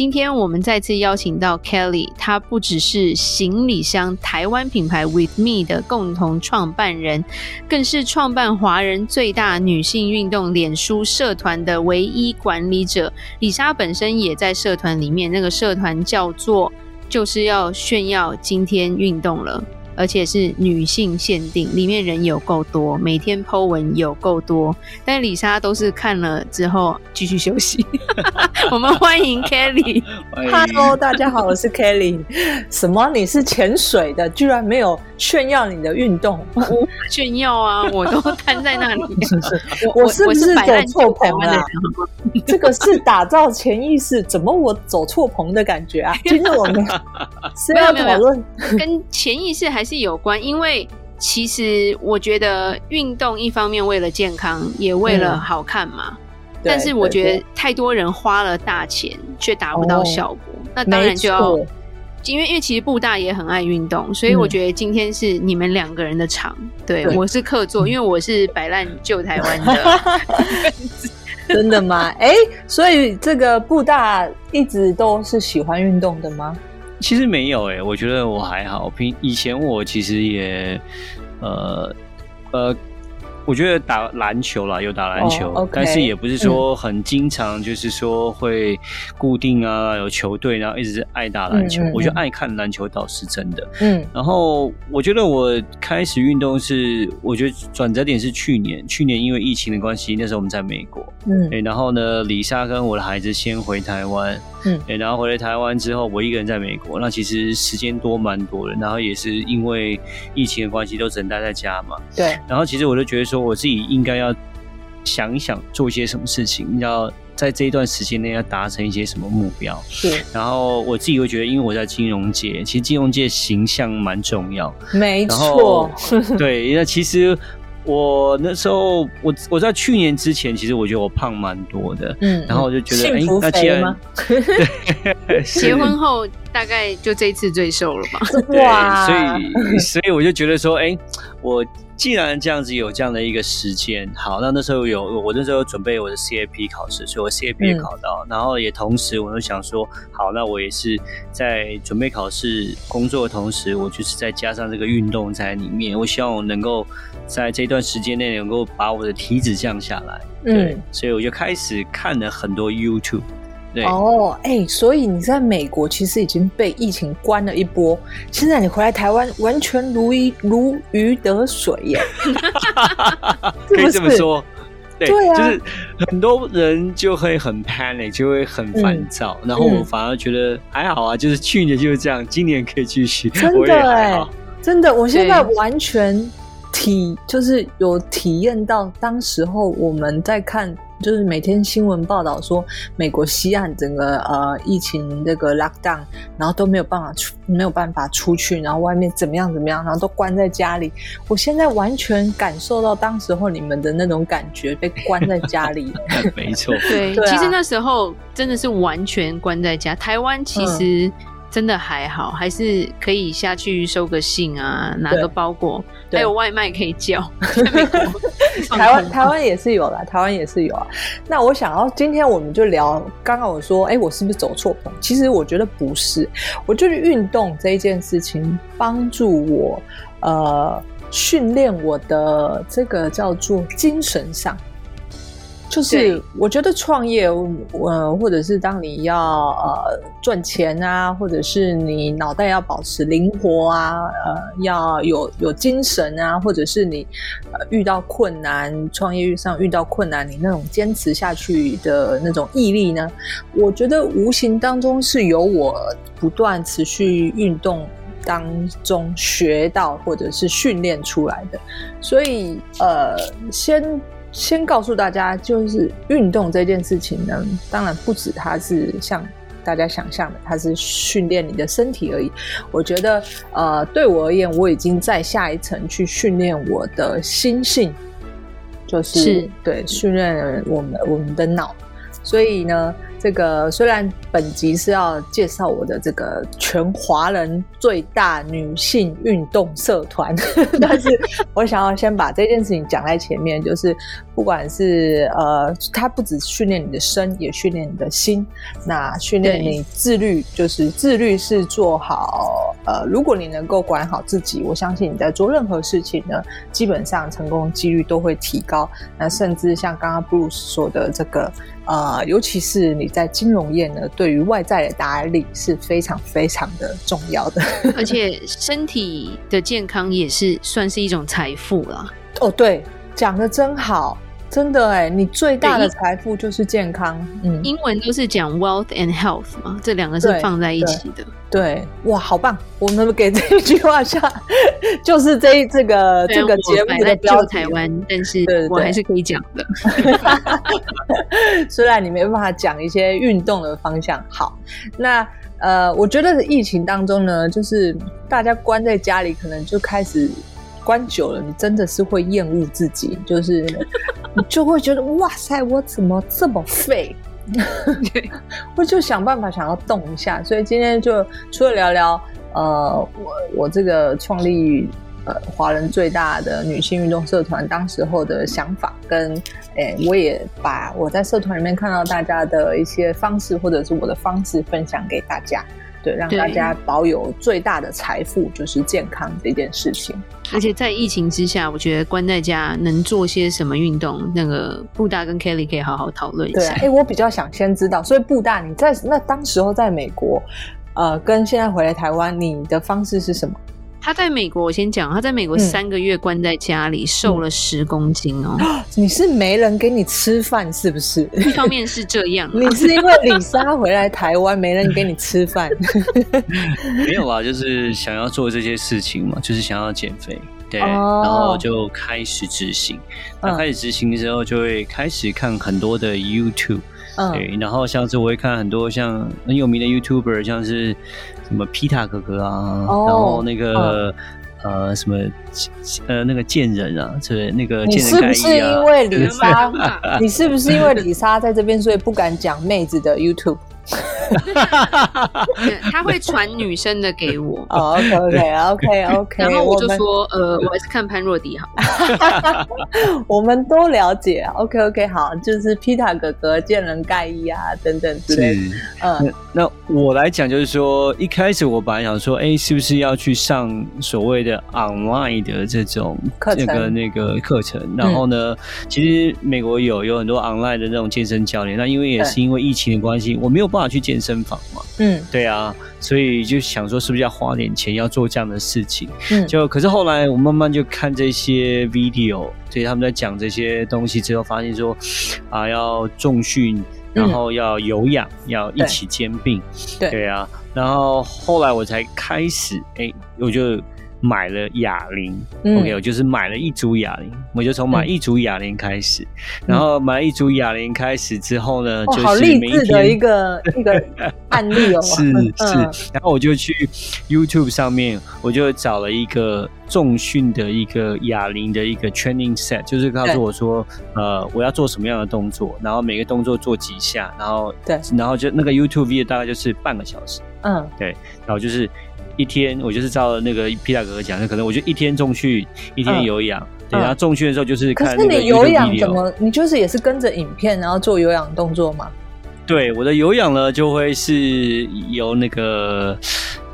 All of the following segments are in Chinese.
今天我们再次邀请到 Kelly，她不只是行李箱台湾品牌 With Me 的共同创办人，更是创办华人最大女性运动脸书社团的唯一管理者。李莎本身也在社团里面，那个社团叫做“就是要炫耀今天运动了”。而且是女性限定，里面人有够多，每天 po 文有够多，但李莎都是看了之后继续休息。我们欢迎 Kelly。Hello，大家好，我是 Kelly。什么？你是潜水的，居然没有炫耀你的运动？我炫耀啊，我都瘫在那里。我是不是走错棚了？这个是打造潜意识，怎么我走错棚的感觉啊？今天我们是要讨论跟潜意识还。还是有关，因为其实我觉得运动一方面为了健康，也为了好看嘛。嗯、但是我觉得太多人花了大钱却达不到效果，哦、那当然就要，因为因为其实布大也很爱运动，所以我觉得今天是你们两个人的场。嗯、对，我是客座，因为我是摆烂救台湾的。真的吗？哎、欸，所以这个布大一直都是喜欢运动的吗？其实没有哎、欸，我觉得我还好。平以前我其实也，呃，呃。我觉得打篮球啦，有打篮球，oh, okay. 但是也不是说很经常，就是说会固定啊，有球队，然后一直爱打篮球。嗯嗯嗯，我觉得爱看篮球倒是真的。嗯，然后我觉得我开始运动是，我觉得转折点是去年，去年因为疫情的关系，那时候我们在美国，嗯，然后呢，李莎跟我的孩子先回台湾，嗯，然后回来台湾之后，我一个人在美国，那其实时间多蛮多的，然后也是因为疫情的关系，都只能待在家嘛，对，然后其实我就觉得说。我自己应该要想一想做一些什么事情，要在这一段时间内要达成一些什么目标。是，然后我自己会觉得，因为我在金融界，其实金融界形象蛮重要。没错，对，那其实我那时候，我我在去年之前，其实我觉得我胖蛮多的。嗯，然后我就觉得，哎，那既然 对，结婚后大概就这一次最瘦了吧？哇，所以所以我就觉得说，哎，我。既然这样子有这样的一个时间，好，那那时候有我那时候准备我的 CAP 考试，所以我 CAP 也考到，嗯、然后也同时我就想说，好，那我也是在准备考试工作的同时，我就是再加上这个运动在里面，我希望我能够在这段时间内能够把我的体脂降下来，对，嗯、所以我就开始看了很多 YouTube。对。哦，哎、欸，所以你在美国其实已经被疫情关了一波，现在你回来台湾完全如鱼如鱼得水耶，可以这么说，对，就是很多人就会很 panic，就会很烦躁，嗯、然后我反而觉得还好啊，就是去年就是这样，今年可以继续，真的哎，真的，我现在完全体就是有体验到当时候我们在看。就是每天新闻报道说，美国西岸整个呃疫情这个 lockdown，然后都没有办法出，没有办法出去，然后外面怎么样怎么样，然后都关在家里。我现在完全感受到当时候你们的那种感觉，被关在家里。没错，对，其实那时候真的是完全关在家。台湾其实。嗯真的还好，还是可以下去收个信啊，拿个包裹，还有外卖可以叫。台湾台湾也是有啦，台湾也是有啊。那我想要今天我们就聊，刚刚我说，哎、欸，我是不是走错棚？其实我觉得不是，我就是运动这一件事情帮助我，呃，训练我的这个叫做精神上。就是我觉得创业，呃，或者是当你要呃赚钱啊，或者是你脑袋要保持灵活啊，呃，要有有精神啊，或者是你呃遇到困难，创业上遇到困难，你那种坚持下去的那种毅力呢，我觉得无形当中是由我不断持续运动当中学到或者是训练出来的，所以呃，先。先告诉大家，就是运动这件事情呢，当然不止它是像大大家想象的，它是训练你的身体而已。我觉得，呃，对我而言，我已经在下一层去训练我的心性，就是，是对训练我们我们的脑。所以呢，这个虽然本集是要介绍我的这个全华人最大女性运动社团，但是我想要先把这件事情讲在前面，就是不管是呃，它不只训练你的身，也训练你的心。那训练你自律，就是自律是做好呃，如果你能够管好自己，我相信你在做任何事情呢，基本上成功几率都会提高。那甚至像刚刚 Bruce 说的这个。呃，尤其是你在金融业呢，对于外在的打理是非常非常的重要的。而且身体的健康也是算是一种财富了。哦，对，讲的真好。真的哎，你最大的财富就是健康。嗯，英文都是讲 wealth and health 嘛，这两个是放在一起的。对，对哇，好棒！我们给这一句话下，就是这这个这个节目的标。台湾，但是我还是可以讲的。虽然你没办法讲一些运动的方向。好，那呃，我觉得疫情当中呢，就是大家关在家里，可能就开始。关久了，你真的是会厌恶自己，就是你就会觉得哇塞，我怎么这么废？我就想办法想要动一下，所以今天就除了聊聊呃，我我这个创立呃华人最大的女性运动社团当时候的想法，跟诶、欸，我也把我在社团里面看到大家的一些方式，或者是我的方式分享给大家。对，让大家保有最大的财富，就是健康这件事情。而且在疫情之下，我觉得关在家能做些什么运动，那个布大跟 Kelly 可以好好讨论一下。对，哎，我比较想先知道，所以布大你在那当时候在美国，呃，跟现在回来台湾，你的方式是什么？他在美国，我先讲，他在美国三个月关在家里，嗯、瘦了十公斤哦。你是没人给你吃饭是不是？一方面是这样，你是因为李莎回来台湾没人给你吃饭？没有啊，就是想要做这些事情嘛，就是想要减肥，对，哦、然后就开始执行。那开始执行的时候，就会开始看很多的 YouTube。对，然后像是我会看很多像很有名的 YouTuber，像是什么皮塔哥哥啊，哦、然后那个、哦、呃什么呃那个贱人啊，是那个贱人、啊、你是不是因为 李莎？你是不是因为李莎在这边，所以不敢讲妹子的 YouTube？他会传女生的给我。哦，OK，OK，OK，OK。然后我就说，呃，我还是看潘若迪好。我们都了解，OK，OK，好，就是皮塔哥哥、见人盖伊啊等等之类。嗯，那我来讲，就是说，一开始我本来想说，哎，是不是要去上所谓的 online 的这种课程，那个那个课程？然后呢，其实美国有有很多 online 的那种健身教练。那因为也是因为疫情的关系，我没有办法。去健身房嘛，嗯，对啊，所以就想说是不是要花点钱要做这样的事情，嗯，就可是后来我慢慢就看这些 video，所以他们在讲这些东西之后，发现说啊要重训，然后要有氧，嗯、要一起兼并，对，对啊，然后后来我才开始，哎、欸，我就。买了哑铃、嗯、OK，我就是买了一组哑铃，我就从买一组哑铃开始，嗯、然后买一组哑铃开始之后呢，哦、就是每一天好励志的一个 一个案例哦，是是，然后我就去 YouTube 上面，我就找了一个重训的一个哑铃的一个 training set，就是告诉我说，呃，我要做什么样的动作，然后每个动作做几下，然后对，然后就那个 YouTube 大概就是半个小时，嗯，对，然后就是。一天我就是照那个皮大哥哥讲那，可能我就一天重训，一天有氧。嗯、对，然后重训的时候就是看那个。可是你有氧怎么？你就是也是跟着影片，然后做有氧动作吗？对，我的有氧呢就会是由那个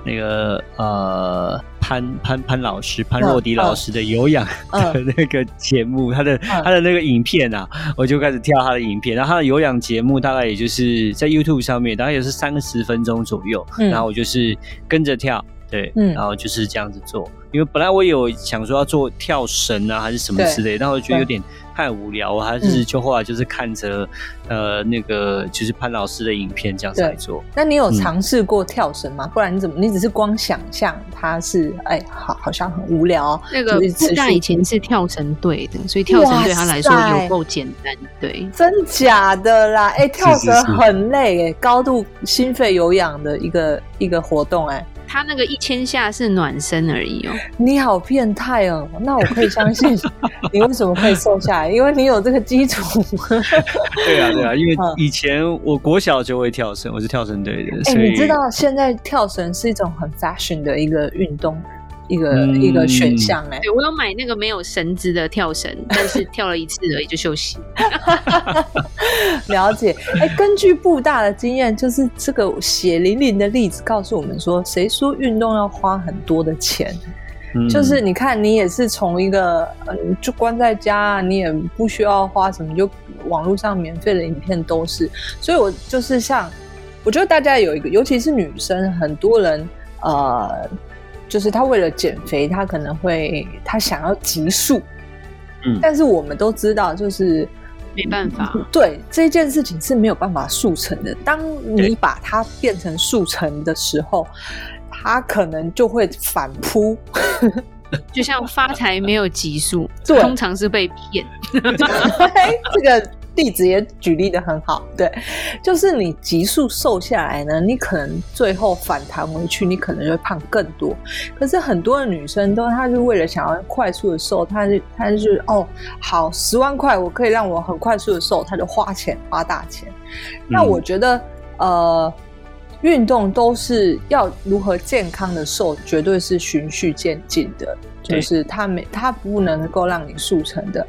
那个呃潘潘潘老师潘若迪老师的有氧的那个节目，嗯、他的、嗯、他的那个影片啊，我就开始跳他的影片。然后他的有氧节目大概也就是在 YouTube 上面，大概也是三十分钟左右。嗯、然后我就是跟着跳。对，嗯，然后就是这样子做。因为本来我有想说要做跳绳啊，还是什么之类，但我觉得有点太无聊，我还是就后来就是看着、嗯、呃那个就是潘老师的影片这样子来做。那你有尝试过跳绳吗？嗯、不然你怎么你只是光想象它是哎好好像很无聊。那个布大以前是跳绳队的，所以跳绳对他来说有够简单。对，真假的啦？哎，跳绳很累哎，高度心肺有氧的一个一个活动哎。他那个一千下是暖身而已哦。你好变态哦！那我可以相信你为什么可以瘦下来？因为你有这个基础。对啊，对啊，因为以前我国小就会跳绳，我是跳绳队的。哎、欸，你知道现在跳绳是一种很 fashion 的一个运动。一个、嗯、一个选项哎，对，我有买那个没有绳子的跳绳，但是跳了一次而已就休息。了解，哎、欸，根据布大的经验，就是这个血淋淋的例子告诉我们说，谁说运动要花很多的钱？嗯、就是你看，你也是从一个嗯，就关在家，你也不需要花什么，就网络上免费的影片都是。所以我就是像，我觉得大家有一个，尤其是女生，很多人呃。就是他为了减肥，他可能会他想要急速，嗯，但是我们都知道，就是没办法，对这件事情是没有办法速成的。当你把它变成速成的时候，他可能就会反扑，就像发财没有急速，通常是被骗。这个。例子也举例的很好，对，就是你急速瘦下来呢，你可能最后反弹回去，你可能就会胖更多。可是很多的女生都，她是为了想要快速的瘦，她就她就是哦，好，十万块我可以让我很快速的瘦，她就花钱花大钱。那我觉得，嗯、呃，运动都是要如何健康的瘦，绝对是循序渐进的，就是它没它不能够让你速成的。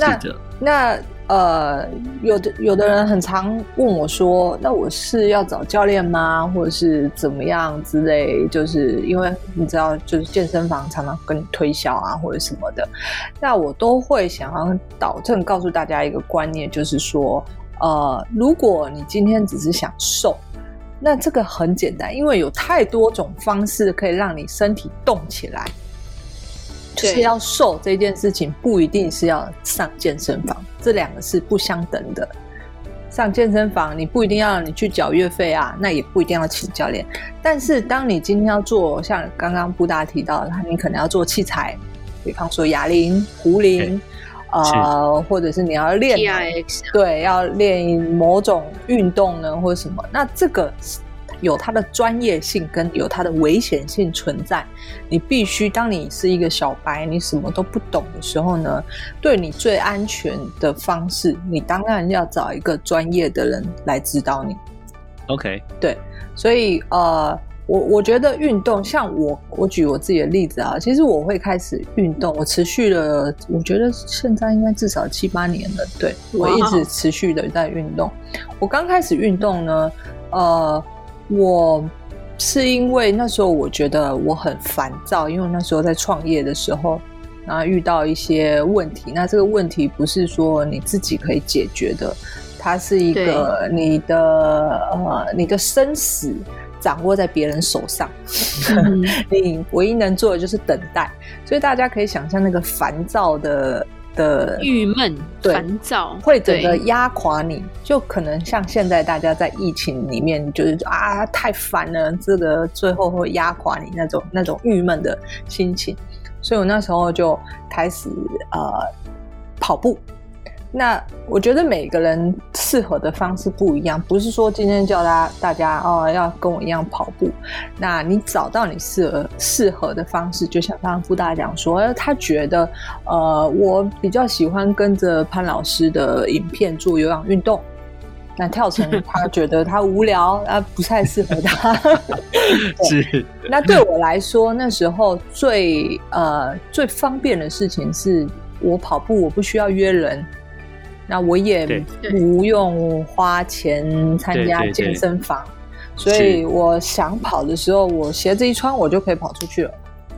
那是的那。呃，有的有的人很常问我说：“那我是要找教练吗？或者是怎么样之类？”就是因为你知道，就是健身房常常跟你推销啊，或者什么的。那我都会想要导正告诉大家一个观念，就是说，呃，如果你今天只是想瘦，那这个很简单，因为有太多种方式可以让你身体动起来。就是要瘦这件事情，不一定是要上健身房，这两个是不相等的。上健身房，你不一定要你去缴月费啊，那也不一定要请教练。但是，当你今天要做像刚刚布达提到的，你可能要做器材，比方说哑铃、壶铃，呃，或者是你要练对，要练某种运动呢，或者什么，那这个。有它的专业性跟有它的危险性存在，你必须当你是一个小白，你什么都不懂的时候呢，对你最安全的方式，你当然要找一个专业的人来指导你。OK，对，所以呃，我我觉得运动，像我我举我自己的例子啊，其实我会开始运动，我持续了，我觉得现在应该至少七八年了，对，我一直持续的在运动。我刚开始运动呢，呃。我是因为那时候我觉得我很烦躁，因为那时候在创业的时候，然后遇到一些问题。那这个问题不是说你自己可以解决的，它是一个你的呃你的生死掌握在别人手上，嗯、你唯一能做的就是等待。所以大家可以想象那个烦躁的。的郁闷、烦躁，会整个压垮你，就可能像现在大家在疫情里面，就是啊太烦了，这个最后会压垮你那种那种郁闷的心情。所以我那时候就开始呃跑步。那我觉得每个人适合的方式不一样，不是说今天叫大家大家哦要跟我一样跑步。那你找到你适合适合的方式，就像刚刚傅大讲说，他觉得呃我比较喜欢跟着潘老师的影片做有氧运动。那跳绳他觉得他无聊 啊，不太适合他。是。那对我来说，那时候最呃最方便的事情是我跑步，我不需要约人。那我也不用花钱参加健身房，所以我想跑的时候，我鞋子一穿，我就可以跑出去了。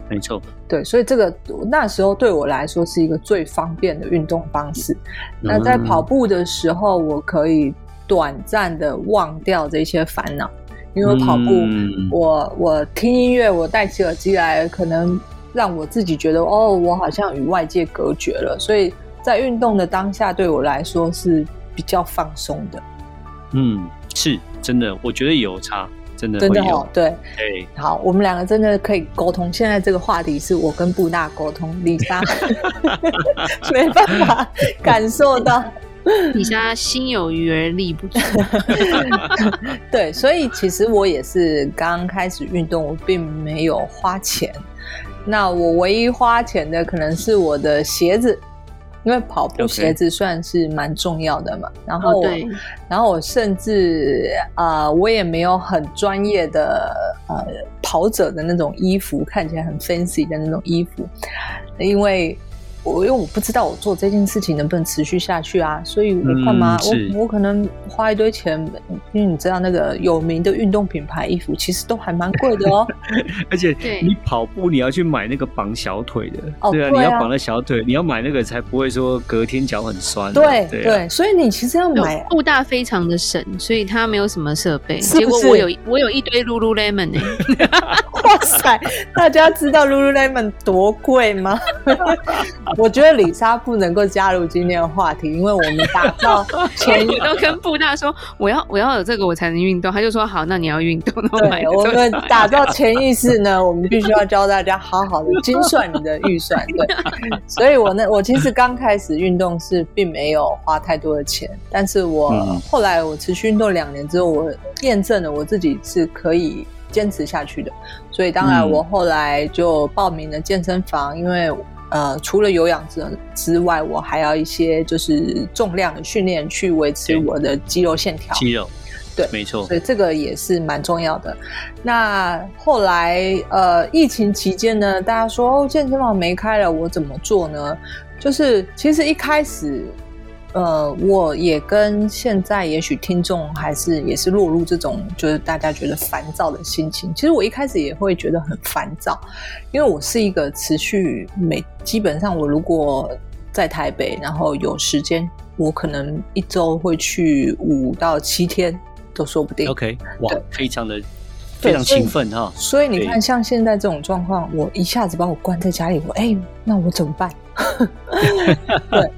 没错，对，所以这个那时候对我来说是一个最方便的运动方式。那在跑步的时候，我可以短暂的忘掉这些烦恼，因为跑步，嗯、我我听音乐，我戴起耳机来，可能让我自己觉得哦，我好像与外界隔绝了，所以在运动的当下，对我来说是比较放松的。嗯，是真的，我觉得有差。真的，真的哦，对，对，好，我们两个真的可以沟通。现在这个话题是我跟布大沟通，李莎 没办法感受到，李莎心有余而力不足。对，所以其实我也是刚开始运动，我并没有花钱。那我唯一花钱的可能是我的鞋子。因为跑步鞋子算是蛮重要的嘛然后然后我甚至啊、呃，我也没有很专业的呃跑者的那种衣服，看起来很 fancy 的那种衣服，因为。我因为我不知道我做这件事情能不能持续下去啊，所以我干嘛？嗯、我我可能花一堆钱，因为你知道那个有名的运动品牌衣服其实都还蛮贵的哦。而且你跑步你要去买那个绑小腿的，哦、对啊，你要绑了小腿，你要买那个才不会说隔天脚很酸。对对，对，所以你其实要买。布大非常的省，所以它没有什么设备，是是结果我有我有一堆 Lululemon 呢、欸。哇塞，大家知道 Lululemon 多贵吗？我觉得李莎不能够加入今天的话题，因为我们打造前，我都跟布大说，我要我要有这个我才能运动，他就说好，那你要运动。对，我们打造潜意识呢，我们必须要教大家好好的精算你的预算。对，所以我呢，我其实刚开始运动是并没有花太多的钱，但是我后来我持续运动两年之后，我验证了我自己是可以坚持下去的，所以当然我后来就报名了健身房，因为。呃，除了有氧之之外，我还要一些就是重量的训练去维持我的肌肉线条。肌肉，对，没错，所以这个也是蛮重要的。那后来呃，疫情期间呢，大家说哦，健身房没开了，我怎么做呢？就是其实一开始。呃，我也跟现在也许听众还是也是落入这种就是大家觉得烦躁的心情。其实我一开始也会觉得很烦躁，因为我是一个持续每基本上我如果在台北，然后有时间，我可能一周会去五到七天都说不定。OK，哇，非常的非常勤奋哈。所以你看，像现在这种状况，我一下子把我关在家里，我哎，那我怎么办？对，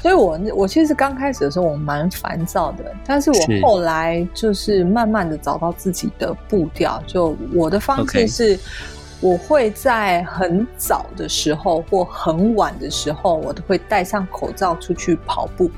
所以我我其实刚开始的时候我蛮烦躁的，但是我后来就是慢慢的找到自己的步调。就我的方式是，我会在很早的时候或很晚的时候，我都会戴上口罩出去跑步。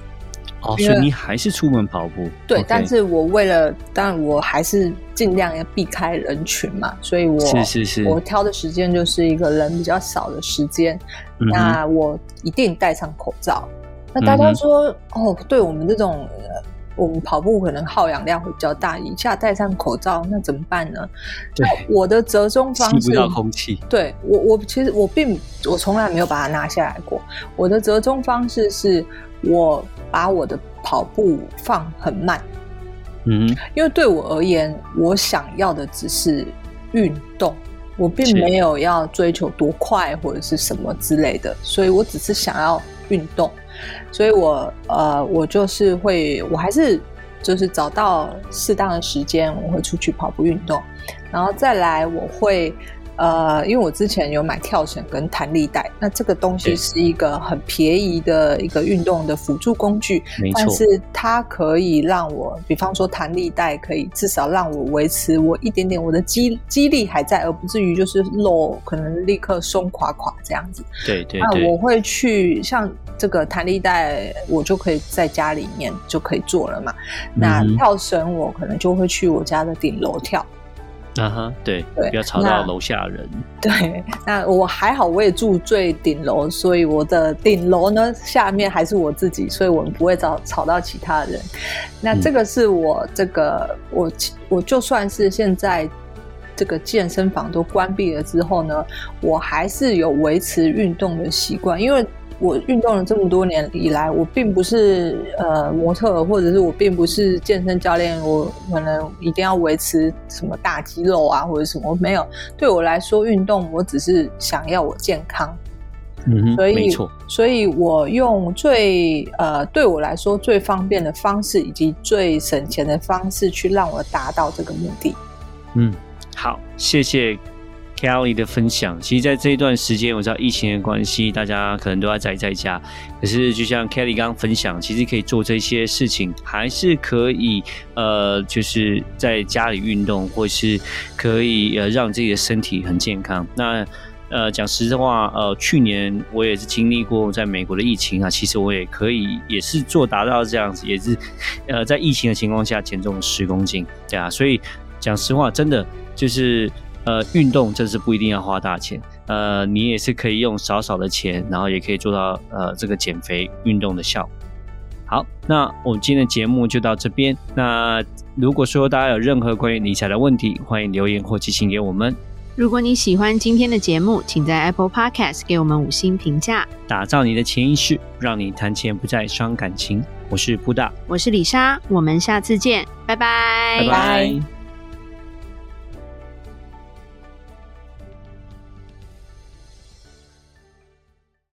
哦，所以你还是出门跑步？对.但是我为了，当然我还是尽量要避开人群嘛，所以我是是是，我挑的时间就是一个人比较少的时间，嗯、那我一定戴上口罩。那大家说，嗯、哦，对我们这种，我们跑步可能耗氧量会比较大，一下戴上口罩，那怎么办呢？对，我的折中方式，吸不到空气。对我，我其实我并我从来没有把它拿下来过。我的折中方式是我。把我的跑步放很慢，嗯，因为对我而言，我想要的只是运动，我并没有要追求多快或者是什么之类的，所以我只是想要运动，所以我呃，我就是会，我还是就是找到适当的时间，我会出去跑步运动，然后再来我会。呃，因为我之前有买跳绳跟弹力带，那这个东西是一个很便宜的一个运动的辅助工具。但是它可以让我，比方说弹力带可以至少让我维持我一点点我的肌肌力还在，而不至于就是肉可能立刻松垮垮这样子。对对对。那我会去像这个弹力带，我就可以在家里面就可以做了嘛。嗯、那跳绳我可能就会去我家的顶楼跳。啊哈，uh 对，对，不要吵到楼下人。对，那我还好，我也住最顶楼，所以我的顶楼呢，下面还是我自己，所以我们不会吵吵到其他人。那这个是我这个、嗯、我我就算是现在这个健身房都关闭了之后呢，我还是有维持运动的习惯，因为。我运动了这么多年以来，我并不是呃模特，或者是我并不是健身教练，我可能一定要维持什么大肌肉啊，或者什么，我没有。对我来说，运动我只是想要我健康。嗯哼，所以没错，所以我用最呃对我来说最方便的方式，以及最省钱的方式去让我达到这个目的。嗯，好，谢谢。Kelly 的分享，其实，在这一段时间，我知道疫情的关系，大家可能都要宅在家。可是，就像 Kelly 刚刚分享，其实可以做这些事情，还是可以，呃，就是在家里运动，或是可以呃让自己的身体很健康。那呃，讲实话，呃，去年我也是经历过在美国的疫情啊，其实我也可以，也是做达到这样子，也是呃在疫情的情况下减重十公斤，对啊。所以讲实话，真的就是。呃，运动真是不一定要花大钱，呃，你也是可以用少少的钱，然后也可以做到呃这个减肥运动的效果。好，那我们今天的节目就到这边。那如果说大家有任何关于理财的问题，欢迎留言或寄信给我们。如果你喜欢今天的节目，请在 Apple Podcast 给我们五星评价。打造你的潜意识，让你谈钱不再伤感情。我是布大，我是李莎，我们下次见，拜拜，拜拜。